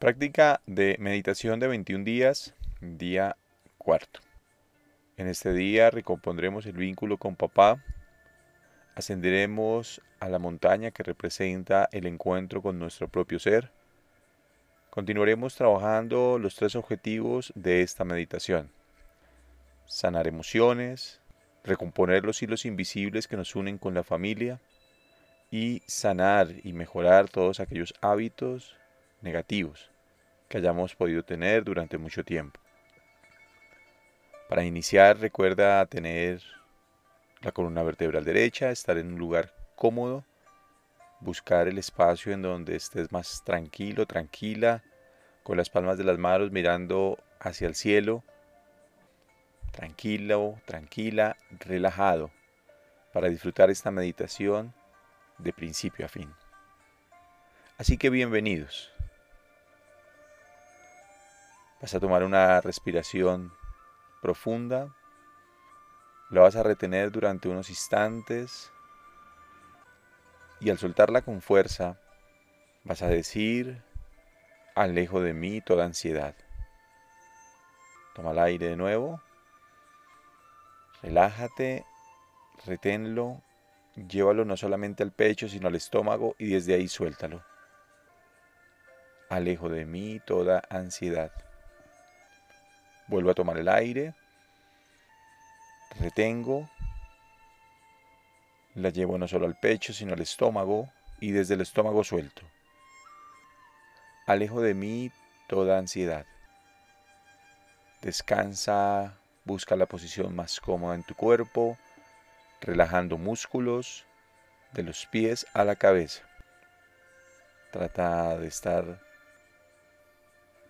Práctica de meditación de 21 días, día cuarto. En este día recompondremos el vínculo con papá, ascenderemos a la montaña que representa el encuentro con nuestro propio ser. Continuaremos trabajando los tres objetivos de esta meditación. Sanar emociones, recomponer los hilos invisibles que nos unen con la familia y sanar y mejorar todos aquellos hábitos negativos que hayamos podido tener durante mucho tiempo. Para iniciar recuerda tener la columna vertebral derecha, estar en un lugar cómodo, buscar el espacio en donde estés más tranquilo, tranquila, con las palmas de las manos mirando hacia el cielo, tranquilo, tranquila, relajado, para disfrutar esta meditación de principio a fin. Así que bienvenidos. Vas a tomar una respiración profunda. La vas a retener durante unos instantes. Y al soltarla con fuerza, vas a decir, alejo de mí toda ansiedad. Toma el aire de nuevo. Relájate, reténlo, llévalo no solamente al pecho, sino al estómago y desde ahí suéltalo. Alejo de mí toda ansiedad. Vuelvo a tomar el aire. Retengo. La llevo no solo al pecho, sino al estómago y desde el estómago suelto. Alejo de mí toda ansiedad. Descansa, busca la posición más cómoda en tu cuerpo, relajando músculos de los pies a la cabeza. Trata de estar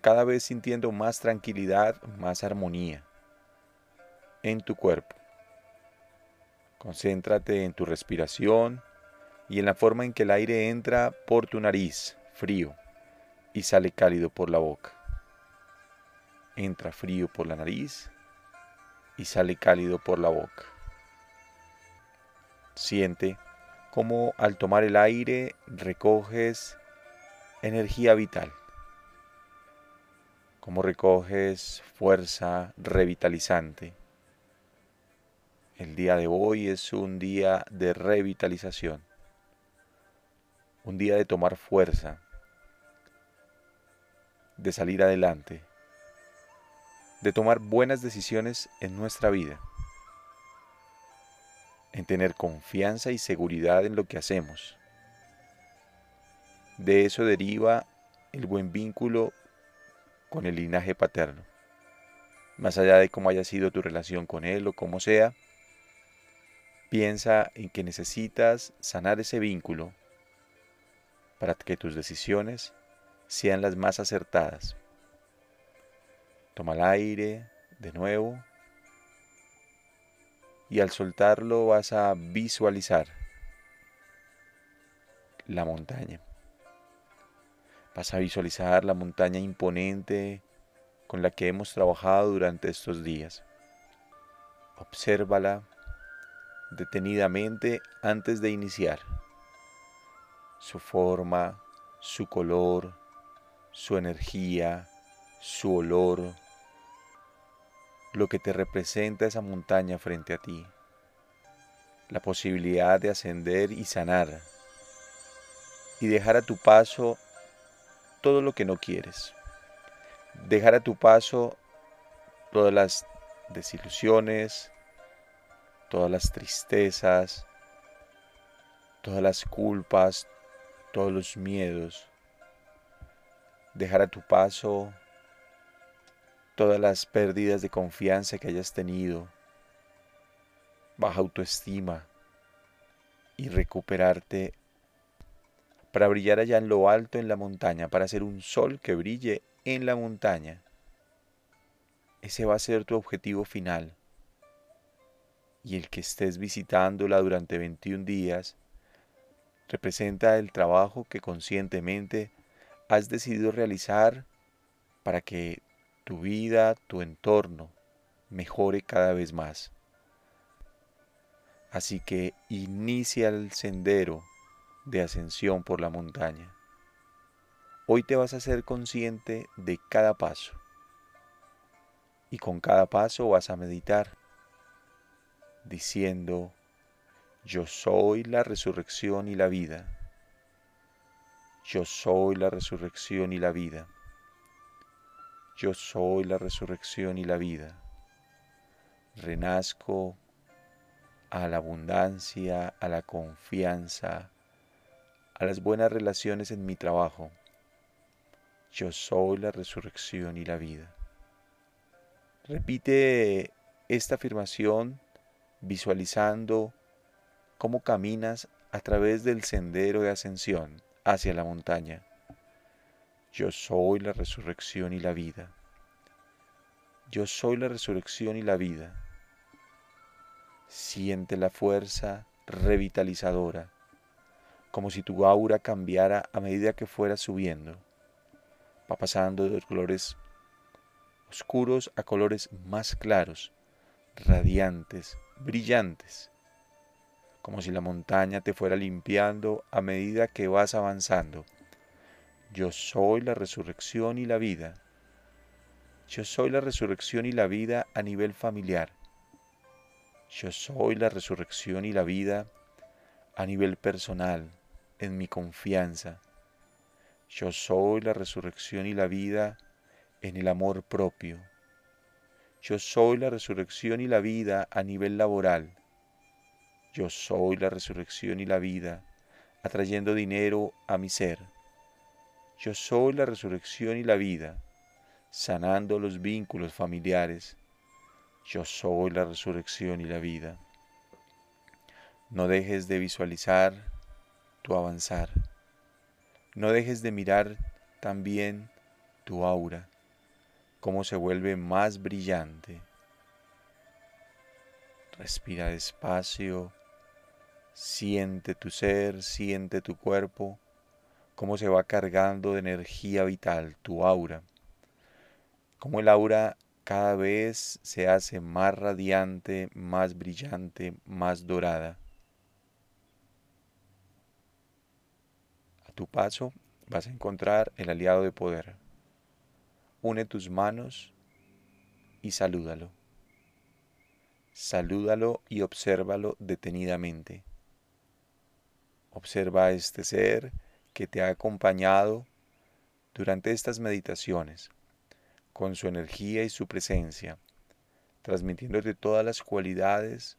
cada vez sintiendo más tranquilidad, más armonía en tu cuerpo. Concéntrate en tu respiración y en la forma en que el aire entra por tu nariz, frío, y sale cálido por la boca. Entra frío por la nariz y sale cálido por la boca. Siente cómo al tomar el aire recoges energía vital cómo recoges fuerza revitalizante. El día de hoy es un día de revitalización, un día de tomar fuerza, de salir adelante, de tomar buenas decisiones en nuestra vida, en tener confianza y seguridad en lo que hacemos. De eso deriva el buen vínculo con el linaje paterno. Más allá de cómo haya sido tu relación con él o como sea, piensa en que necesitas sanar ese vínculo para que tus decisiones sean las más acertadas. Toma el aire de nuevo y al soltarlo vas a visualizar la montaña. Vas a visualizar la montaña imponente con la que hemos trabajado durante estos días. Obsérvala detenidamente antes de iniciar. Su forma, su color, su energía, su olor, lo que te representa esa montaña frente a ti, la posibilidad de ascender y sanar y dejar a tu paso todo lo que no quieres. Dejar a tu paso todas las desilusiones, todas las tristezas, todas las culpas, todos los miedos. Dejar a tu paso todas las pérdidas de confianza que hayas tenido, baja autoestima y recuperarte para brillar allá en lo alto en la montaña, para ser un sol que brille en la montaña. Ese va a ser tu objetivo final. Y el que estés visitándola durante 21 días representa el trabajo que conscientemente has decidido realizar para que tu vida, tu entorno, mejore cada vez más. Así que inicia el sendero de ascensión por la montaña. Hoy te vas a ser consciente de cada paso. Y con cada paso vas a meditar diciendo, yo soy la resurrección y la vida. Yo soy la resurrección y la vida. Yo soy la resurrección y la vida. Renazco a la abundancia, a la confianza, a las buenas relaciones en mi trabajo. Yo soy la resurrección y la vida. Repite esta afirmación visualizando cómo caminas a través del sendero de ascensión hacia la montaña. Yo soy la resurrección y la vida. Yo soy la resurrección y la vida. Siente la fuerza revitalizadora, como si tu aura cambiara a medida que fuera subiendo. Va pasando de colores oscuros a colores más claros, radiantes, brillantes, como si la montaña te fuera limpiando a medida que vas avanzando. Yo soy la resurrección y la vida. Yo soy la resurrección y la vida a nivel familiar yo soy la resurrección y la vida a nivel personal, en mi confianza. Yo soy la resurrección y la vida en el amor propio. Yo soy la resurrección y la vida a nivel laboral. Yo soy la resurrección y la vida atrayendo dinero a mi ser. Yo soy la resurrección y la vida sanando los vínculos familiares yo soy la resurrección y la vida. No dejes de visualizar tu avanzar. No dejes de mirar también tu aura, cómo se vuelve más brillante. Respira despacio, siente tu ser, siente tu cuerpo, cómo se va cargando de energía vital tu aura, cómo el aura cada vez se hace más radiante, más brillante, más dorada. Tu paso vas a encontrar el aliado de poder. Une tus manos y salúdalo. Salúdalo y obsérvalo detenidamente. Observa a este ser que te ha acompañado durante estas meditaciones con su energía y su presencia, transmitiéndote todas las cualidades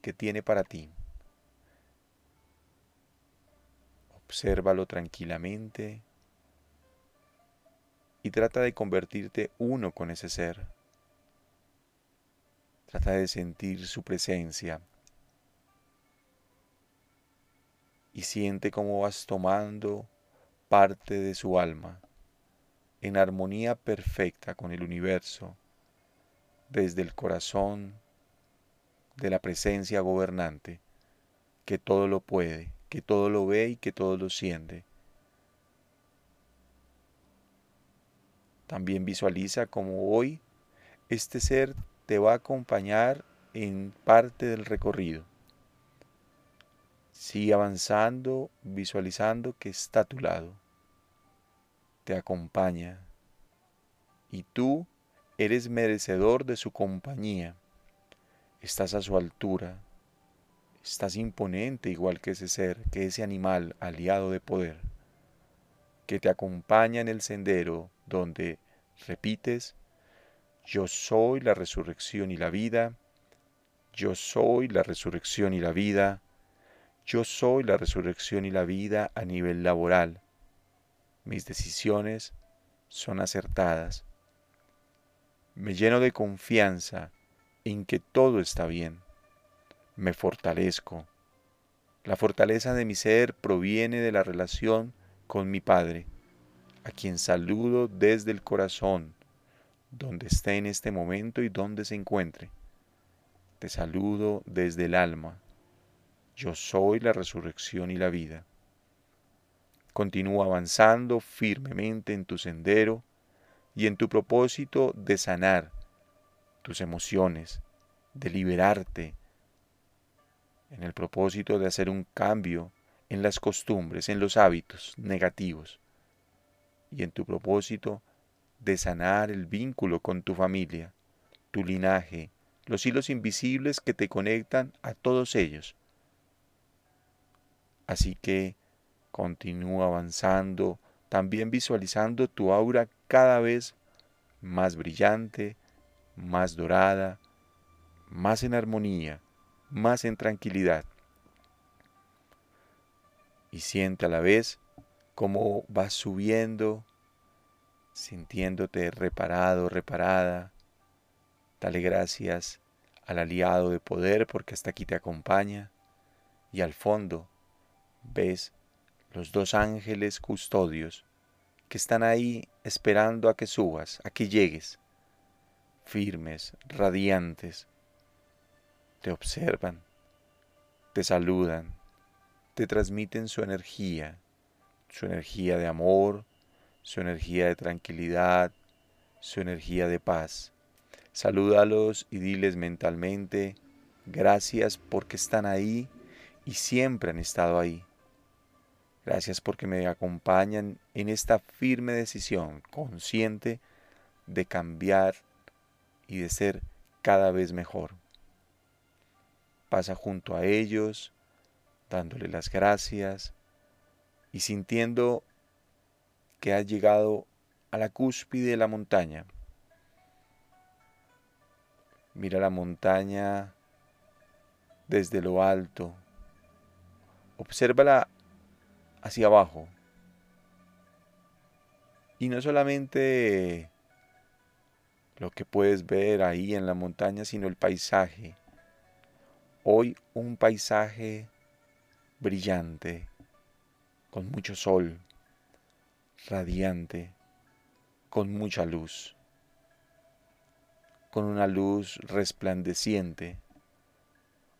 que tiene para ti. Obsérvalo tranquilamente y trata de convertirte uno con ese ser. Trata de sentir su presencia y siente cómo vas tomando parte de su alma en armonía perfecta con el universo, desde el corazón de la presencia gobernante, que todo lo puede, que todo lo ve y que todo lo siente. También visualiza como hoy este ser te va a acompañar en parte del recorrido. Sigue avanzando, visualizando que está a tu lado te acompaña y tú eres merecedor de su compañía. Estás a su altura, estás imponente igual que ese ser, que ese animal aliado de poder, que te acompaña en el sendero donde repites, yo soy la resurrección y la vida, yo soy la resurrección y la vida, yo soy la resurrección y la vida a nivel laboral, mis decisiones son acertadas. Me lleno de confianza en que todo está bien. Me fortalezco. La fortaleza de mi ser proviene de la relación con mi Padre, a quien saludo desde el corazón, donde esté en este momento y donde se encuentre. Te saludo desde el alma. Yo soy la resurrección y la vida. Continúa avanzando firmemente en tu sendero y en tu propósito de sanar tus emociones, de liberarte, en el propósito de hacer un cambio en las costumbres, en los hábitos negativos. y en tu propósito de sanar el vínculo con tu familia, tu linaje, los hilos invisibles que te conectan a todos ellos. Así que continúa avanzando, también visualizando tu aura cada vez más brillante, más dorada, más en armonía, más en tranquilidad. Y siente a la vez cómo vas subiendo, sintiéndote reparado, reparada. Dale gracias al aliado de poder porque hasta aquí te acompaña. Y al fondo ves los dos ángeles custodios que están ahí esperando a que subas, a que llegues, firmes, radiantes, te observan, te saludan, te transmiten su energía, su energía de amor, su energía de tranquilidad, su energía de paz. Salúdalos y diles mentalmente, gracias porque están ahí y siempre han estado ahí. Gracias porque me acompañan en esta firme decisión consciente de cambiar y de ser cada vez mejor. Pasa junto a ellos, dándole las gracias y sintiendo que has llegado a la cúspide de la montaña. Mira la montaña desde lo alto. Obsérvala hacia abajo. Y no solamente lo que puedes ver ahí en la montaña, sino el paisaje. Hoy un paisaje brillante, con mucho sol, radiante, con mucha luz, con una luz resplandeciente,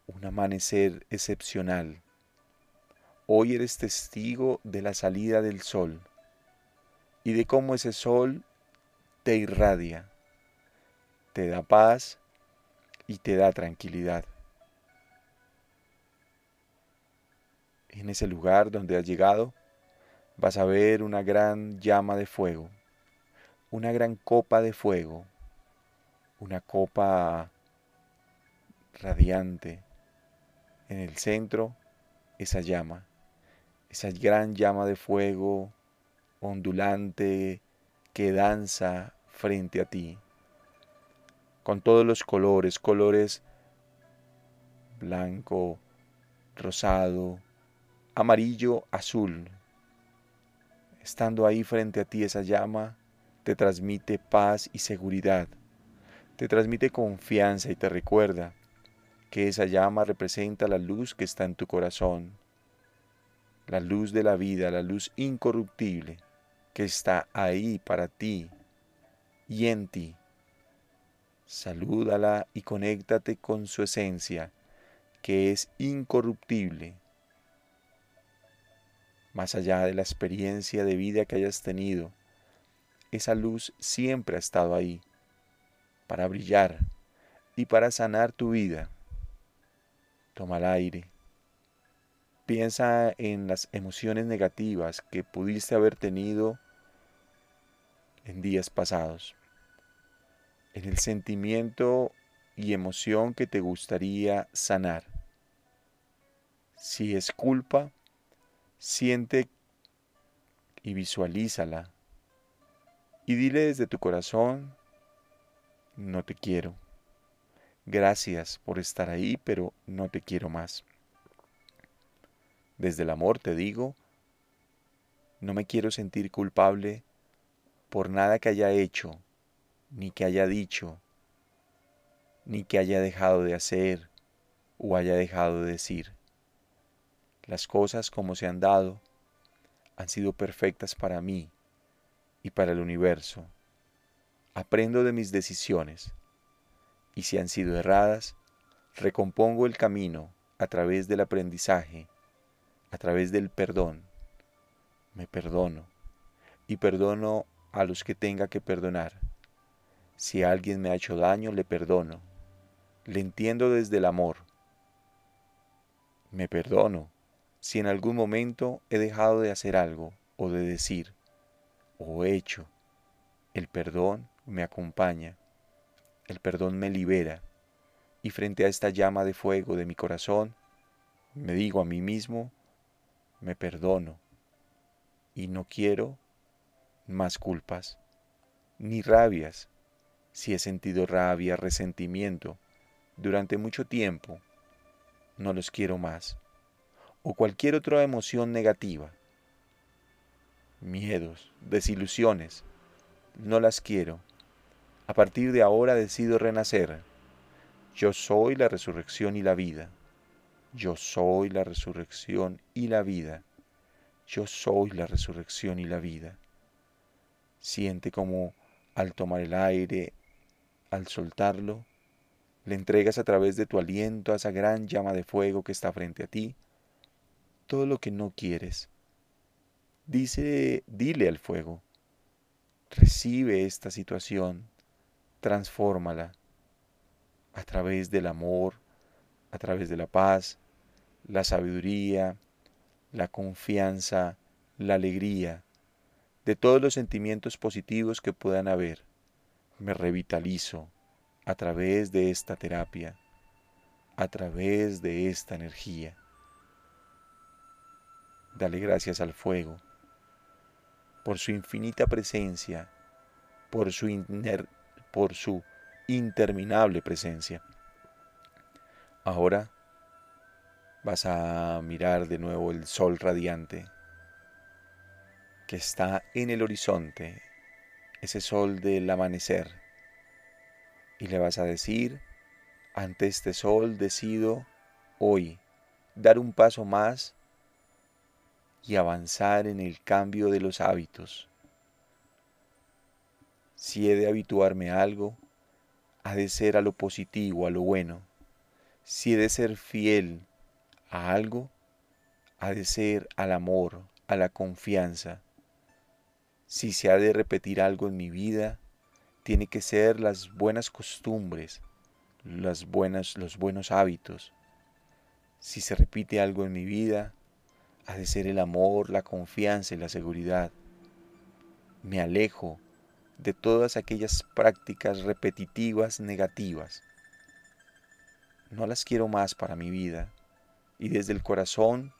un amanecer excepcional Hoy eres testigo de la salida del sol y de cómo ese sol te irradia, te da paz y te da tranquilidad. En ese lugar donde has llegado, vas a ver una gran llama de fuego, una gran copa de fuego, una copa radiante. En el centro, esa llama esa gran llama de fuego ondulante que danza frente a ti, con todos los colores, colores blanco, rosado, amarillo, azul. Estando ahí frente a ti esa llama, te transmite paz y seguridad, te transmite confianza y te recuerda que esa llama representa la luz que está en tu corazón, la luz de la vida, la luz incorruptible que está ahí para ti y en ti. Salúdala y conéctate con su esencia, que es incorruptible. Más allá de la experiencia de vida que hayas tenido, esa luz siempre ha estado ahí, para brillar y para sanar tu vida. Toma el aire Piensa en las emociones negativas que pudiste haber tenido en días pasados, en el sentimiento y emoción que te gustaría sanar. Si es culpa, siente y visualízala y dile desde tu corazón, no te quiero. Gracias por estar ahí, pero no te quiero más. Desde el amor te digo, no me quiero sentir culpable por nada que haya hecho, ni que haya dicho, ni que haya dejado de hacer o haya dejado de decir. Las cosas como se han dado han sido perfectas para mí y para el universo. Aprendo de mis decisiones y si han sido erradas, recompongo el camino a través del aprendizaje a través del perdón. Me perdono y perdono a los que tenga que perdonar. Si alguien me ha hecho daño, le perdono. Le entiendo desde el amor. Me perdono si en algún momento he dejado de hacer algo o de decir. o hecho. El perdón me acompaña, el perdón me libera y frente a esta llama de fuego de mi corazón, me digo a mí mismo, me perdono y no quiero más culpas, ni rabias. Si he sentido rabia, resentimiento durante mucho tiempo, no los quiero más. O cualquier otra emoción negativa. Miedos, desilusiones, no las quiero. A partir de ahora decido renacer. Yo soy la resurrección y la vida. Yo soy la resurrección y la vida. Yo soy la resurrección y la vida. Siente como al tomar el aire, al soltarlo, le entregas a través de tu aliento a esa gran llama de fuego que está frente a ti todo lo que no quieres. Dice, dile al fuego, recibe esta situación, transfórmala a través del amor, a través de la paz, la sabiduría, la confianza, la alegría, de todos los sentimientos positivos que puedan haber. Me revitalizo a través de esta terapia, a través de esta energía. Dale gracias al fuego por su infinita presencia, por su, por su interminable presencia. Ahora vas a mirar de nuevo el sol radiante que está en el horizonte, ese sol del amanecer, y le vas a decir, ante este sol decido hoy dar un paso más y avanzar en el cambio de los hábitos. Si he de habituarme a algo, ha de ser a lo positivo, a lo bueno. Si he de ser fiel a algo, ha de ser al amor, a la confianza. Si se ha de repetir algo en mi vida, tiene que ser las buenas costumbres, los buenos hábitos. Si se repite algo en mi vida, ha de ser el amor, la confianza y la seguridad. Me alejo de todas aquellas prácticas repetitivas negativas. No las quiero más para mi vida y desde el corazón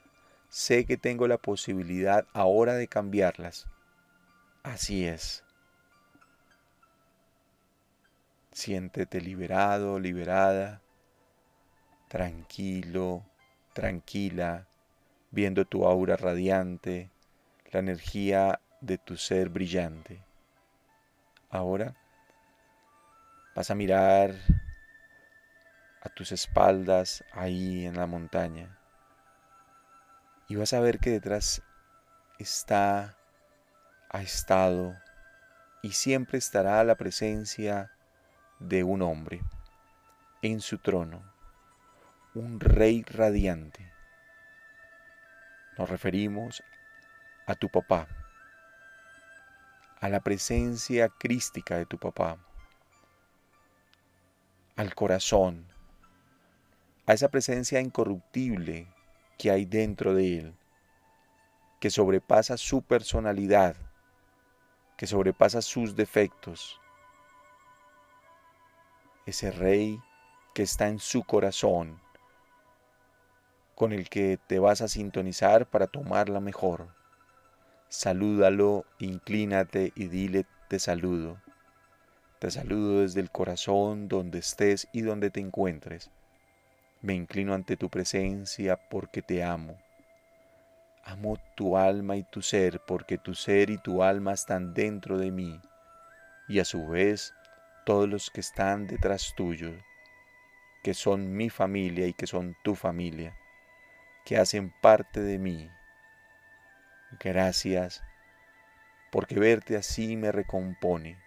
sé que tengo la posibilidad ahora de cambiarlas. Así es. Siéntete liberado, liberada, tranquilo, tranquila, viendo tu aura radiante, la energía de tu ser brillante. Ahora vas a mirar a tus espaldas ahí en la montaña. Y vas a ver que detrás está, ha estado y siempre estará la presencia de un hombre en su trono, un rey radiante. Nos referimos a tu papá, a la presencia crística de tu papá, al corazón, a esa presencia incorruptible que hay dentro de él, que sobrepasa su personalidad, que sobrepasa sus defectos. Ese rey que está en su corazón, con el que te vas a sintonizar para tomarla mejor. Salúdalo, inclínate y dile te saludo. Te saludo desde el corazón donde estés y donde te encuentres. Me inclino ante tu presencia porque te amo. Amo tu alma y tu ser porque tu ser y tu alma están dentro de mí y a su vez todos los que están detrás tuyo, que son mi familia y que son tu familia, que hacen parte de mí. Gracias porque verte así me recompone,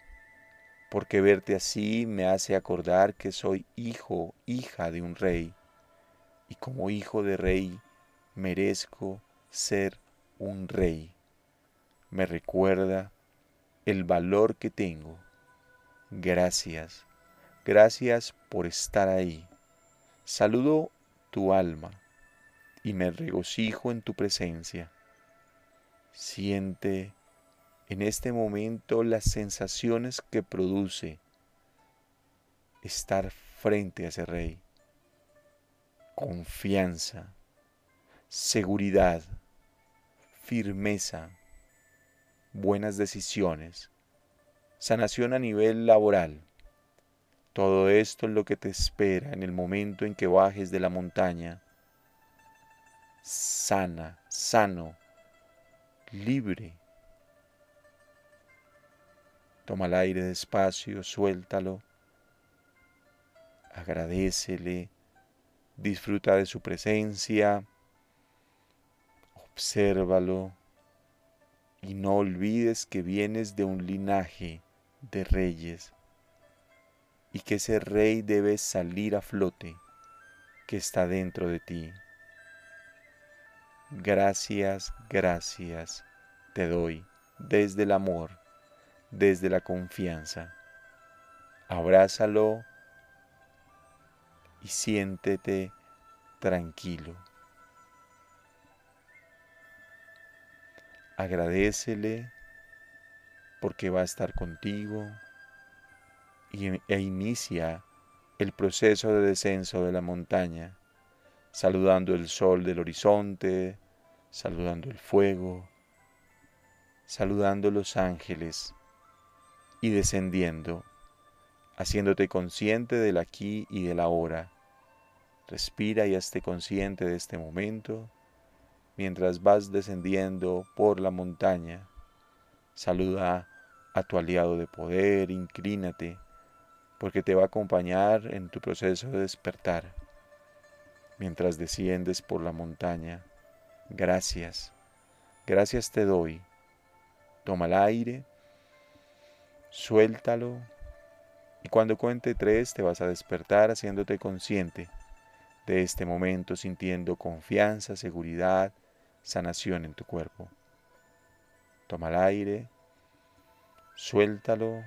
porque verte así me hace acordar que soy hijo, hija de un rey y como hijo de rey merezco ser un rey. Me recuerda el valor que tengo. Gracias, gracias por estar ahí. Saludo tu alma y me regocijo en tu presencia. Siente en este momento las sensaciones que produce estar frente a ese rey. Confianza, seguridad, firmeza, buenas decisiones, sanación a nivel laboral. Todo esto es lo que te espera en el momento en que bajes de la montaña. Sana, sano, libre. Toma el aire despacio, suéltalo. Agradecele, disfruta de su presencia, obsérvalo y no olvides que vienes de un linaje de reyes y que ese rey debe salir a flote que está dentro de ti. Gracias, gracias te doy desde el amor, desde la confianza. Abrázalo y siéntete tranquilo. Agradecele porque va a estar contigo e inicia el proceso de descenso de la montaña, saludando el sol del horizonte, saludando el fuego, saludando los ángeles y descendiendo, haciéndote consciente del aquí y del ahora. Respira y hazte consciente de este momento mientras vas descendiendo por la montaña. Saluda a tu aliado de poder, inclínate, porque te va a acompañar en tu proceso de despertar. Mientras desciendes por la montaña, gracias, gracias te doy. Toma el aire, suéltalo y cuando cuente tres te vas a despertar haciéndote consciente de este momento, sintiendo confianza, seguridad, sanación en tu cuerpo. Toma el aire, suéltalo,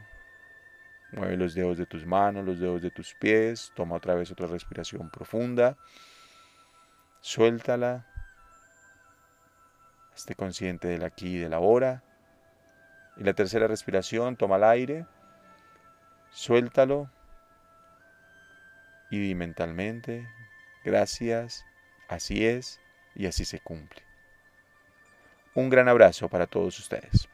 mueve los dedos de tus manos, los dedos de tus pies, toma otra vez otra respiración profunda, suéltala, esté consciente del aquí y del ahora. Y la tercera respiración, toma el aire, suéltalo y di mentalmente, gracias, así es y así se cumple. Un gran abrazo para todos ustedes.